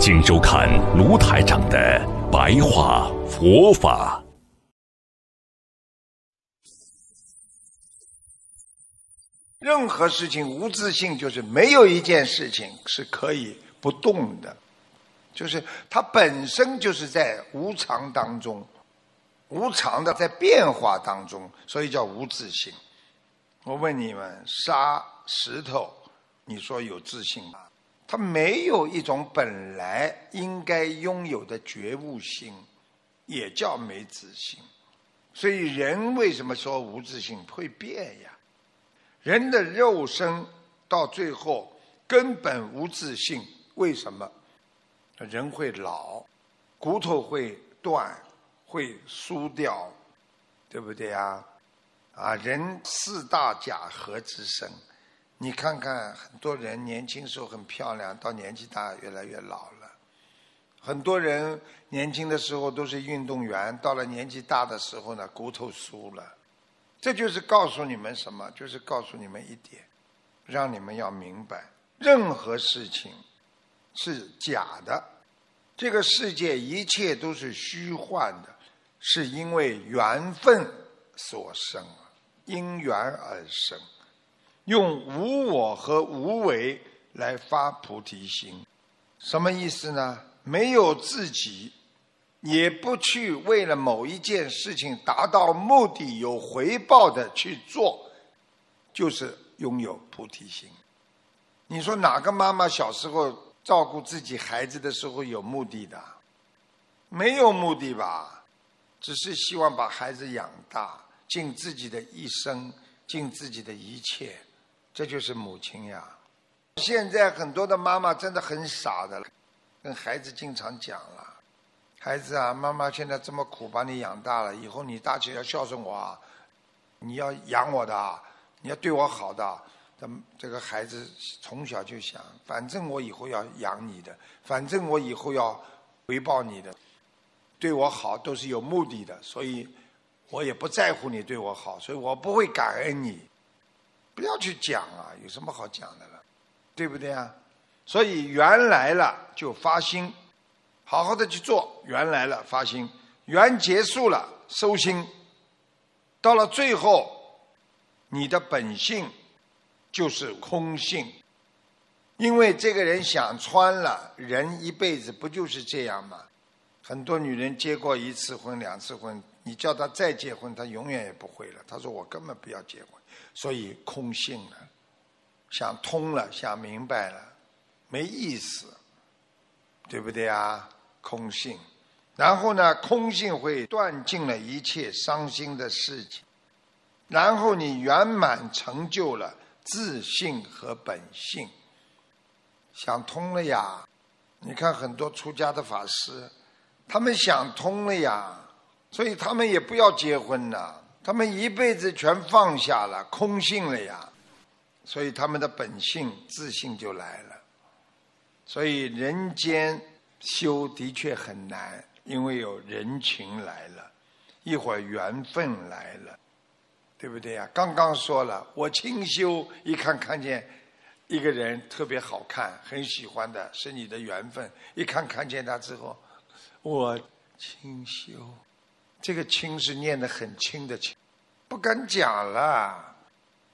请收看卢台长的白话佛法。任何事情无自信，就是没有一件事情是可以不动的，就是它本身就是在无常当中，无常的在变化当中，所以叫无自信。我问你们，沙石头，你说有自信吗？他没有一种本来应该拥有的觉悟心，也叫没自信。所以人为什么说无自信会变呀？人的肉身到最后根本无自信，为什么？人会老，骨头会断，会疏掉，对不对呀？啊，人四大假合之身。你看看，很多人年轻时候很漂亮，到年纪大越来越老了。很多人年轻的时候都是运动员，到了年纪大的时候呢，骨头疏了。这就是告诉你们什么？就是告诉你们一点，让你们要明白，任何事情是假的，这个世界一切都是虚幻的，是因为缘分所生，因缘而生。用无我和无为来发菩提心，什么意思呢？没有自己，也不去为了某一件事情达到目的有回报的去做，就是拥有菩提心。你说哪个妈妈小时候照顾自己孩子的时候有目的的？没有目的吧？只是希望把孩子养大，尽自己的一生，尽自己的一切。这就是母亲呀！现在很多的妈妈真的很傻的，跟孩子经常讲了：“孩子啊，妈妈现在这么苦把你养大了，以后你大起要孝顺我啊，你要养我的啊，你要对我好的。”这这个孩子从小就想：反正我以后要养你的，反正我以后要回报你的，对我好都是有目的的，所以我也不在乎你对我好，所以我不会感恩你。不要去讲啊，有什么好讲的了，对不对啊？所以缘来了就发心，好好的去做。缘来了发心，缘结束了收心。到了最后，你的本性就是空性。因为这个人想穿了，人一辈子不就是这样吗？很多女人结过一次婚、两次婚，你叫他再结婚，他永远也不会了。他说：“我根本不要结婚。”所以空性了，想通了，想明白了，没意思，对不对啊？空性，然后呢？空性会断尽了一切伤心的事情，然后你圆满成就了自信和本性，想通了呀！你看很多出家的法师，他们想通了呀，所以他们也不要结婚了。他们一辈子全放下了，空性了呀，所以他们的本性自信就来了。所以人间修的确很难，因为有人情来了，一会儿缘分来了，对不对呀？刚刚说了，我清修，一看看见一个人特别好看，很喜欢的，是你的缘分。一看看见他之后，我清修。这个轻是念得很轻的轻，不敢讲了，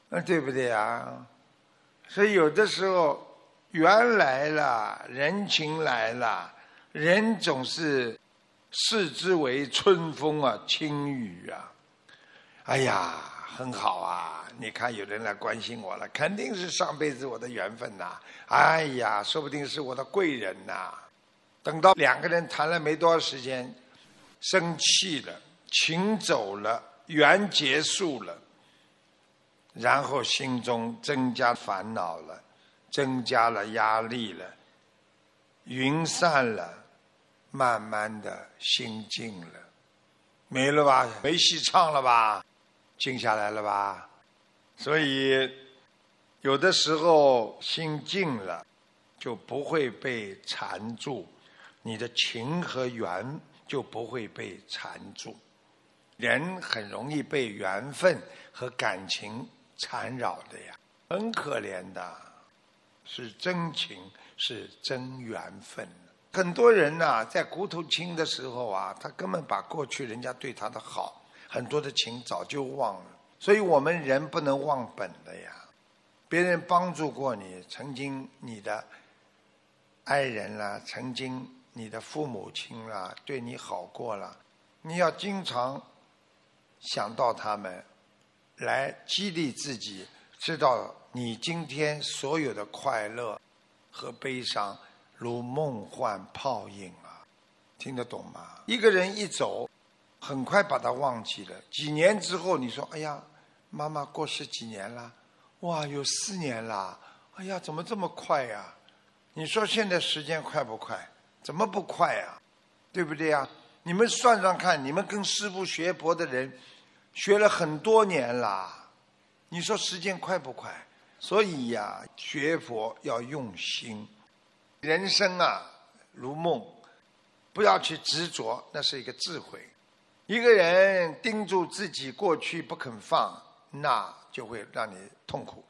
那对不对啊？所以有的时候缘来了，人情来了，人总是视之为春风啊，轻雨啊。哎呀，很好啊！你看有人来关心我了，肯定是上辈子我的缘分呐。哎呀，说不定是我的贵人呐。等到两个人谈了没多少时间。生气了，情走了，缘结束了，然后心中增加烦恼了，增加了压力了，云散了，慢慢的心静了，没了吧？没戏唱了吧？静下来了吧？所以有的时候心静了，就不会被缠住，你的情和缘就不会被缠住。人很容易被缘分和感情缠绕的呀，很可怜的，是真情，是真缘分。很多人呐，在骨头轻的时候啊，他根本把过去人家对他的好，很多的情早就忘了。所以我们人不能忘本的呀。别人帮助过你，曾经你的爱人啦，曾经你的父母亲啦，对你好过了，你要经常。想到他们，来激励自己，知道你今天所有的快乐和悲伤，如梦幻泡影啊，听得懂吗？一个人一走，很快把他忘记了。几年之后，你说：“哎呀，妈妈过世几年了？哇，有四年了！哎呀，怎么这么快呀？”你说现在时间快不快？怎么不快呀？对不对呀？你们算算看，你们跟师傅学佛的人。学了很多年了，你说时间快不快？所以呀，学佛要用心。人生啊，如梦，不要去执着，那是一个智慧。一个人盯住自己过去不肯放，那就会让你痛苦。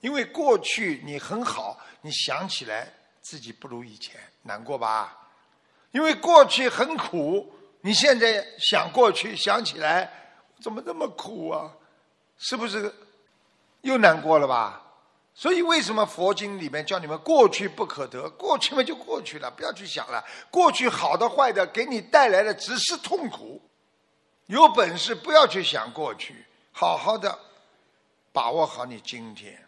因为过去你很好，你想起来自己不如以前，难过吧？因为过去很苦，你现在想过去，想起来。怎么这么苦啊？是不是又难过了吧？所以为什么佛经里面叫你们过去不可得？过去嘛就过去了，不要去想了。过去好的坏的给你带来的只是痛苦。有本事不要去想过去，好好的把握好你今天。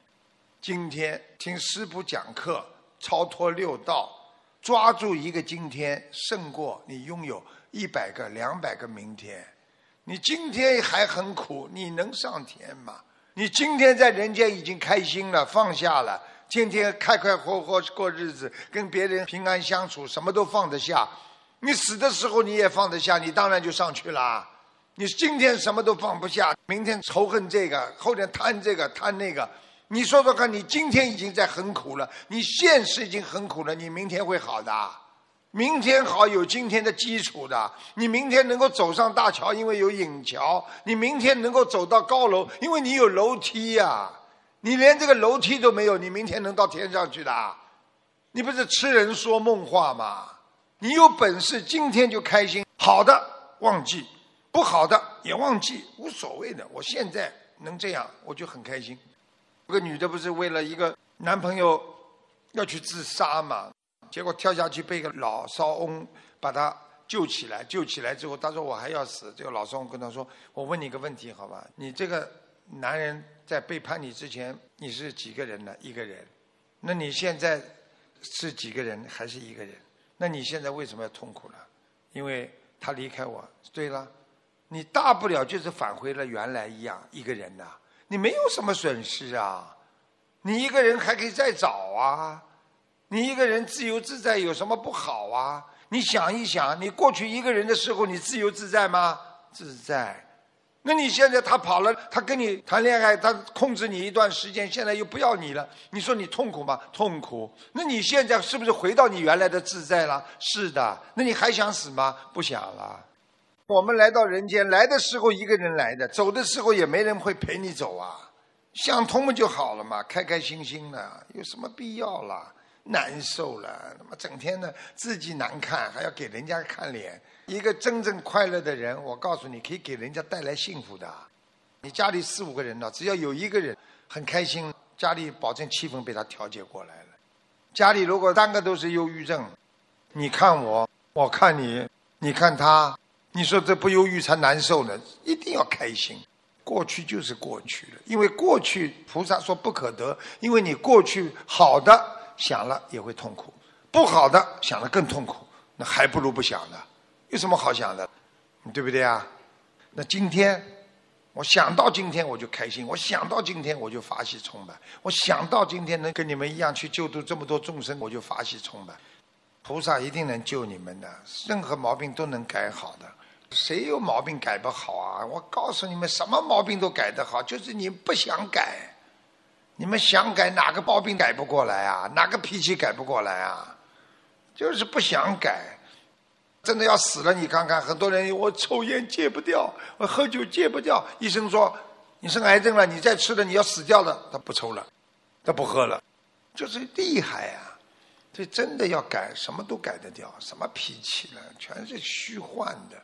今天听师傅讲课，超脱六道，抓住一个今天，胜过你拥有一百个、两百个明天。你今天还很苦，你能上天吗？你今天在人间已经开心了，放下了，天天开开活活过日子，跟别人平安相处，什么都放得下。你死的时候你也放得下，你当然就上去了。你今天什么都放不下，明天仇恨这个，后天贪这个贪那个。你说说看，你今天已经在很苦了，你现实已经很苦了，你明天会好的。明天好有今天的基础的，你明天能够走上大桥，因为有引桥；你明天能够走到高楼，因为你有楼梯呀。你连这个楼梯都没有，你明天能到天上去的？你不是痴人说梦话吗？你有本事今天就开心，好的忘记，不好的也忘记，无所谓的。我现在能这样，我就很开心。有个女的不是为了一个男朋友要去自杀嘛？结果跳下去被一个老少翁把他救起来，救起来之后，他说我还要死。这个老少翁跟他说：“我问你个问题，好吧？你这个男人在背叛你之前，你是几个人呢？一个人。那你现在是几个人？还是一个人？那你现在为什么要痛苦呢？因为他离开我。对了，你大不了就是返回了原来一样一个人呐，你没有什么损失啊，你一个人还可以再找啊。”你一个人自由自在有什么不好啊？你想一想，你过去一个人的时候，你自由自在吗？自在。那你现在他跑了，他跟你谈恋爱，他控制你一段时间，现在又不要你了，你说你痛苦吗？痛苦。那你现在是不是回到你原来的自在了？是的。那你还想死吗？不想了。我们来到人间，来的时候一个人来的，走的时候也没人会陪你走啊。想通了就好了嘛，开开心心的，有什么必要了？难受了，他妈整天呢自己难看，还要给人家看脸。一个真正快乐的人，我告诉你，可以给人家带来幸福的。你家里四五个人呢，只要有一个人很开心，家里保证气氛被他调节过来了。家里如果三个都是忧郁症，你看我，我看你，你看他，你说这不忧郁才难受呢？一定要开心。过去就是过去了，因为过去菩萨说不可得，因为你过去好的。想了也会痛苦，不好的想了更痛苦，那还不如不想呢，有什么好想的，对不对啊？那今天我想到今天我就开心，我想到今天我就法喜充满，我想到今天能跟你们一样去救度这么多众生，我就法喜充满。菩萨一定能救你们的，任何毛病都能改好的。谁有毛病改不好啊？我告诉你们，什么毛病都改得好，就是你不想改。你们想改哪个毛病改不过来啊？哪个脾气改不过来啊？就是不想改。真的要死了，你看看，很多人我抽烟戒不掉，我喝酒戒不掉。医生说你生癌症了，你再吃了你要死掉了。他不抽了，他不喝了，就是厉害呀。这真的要改，什么都改得掉，什么脾气呢？全是虚幻的。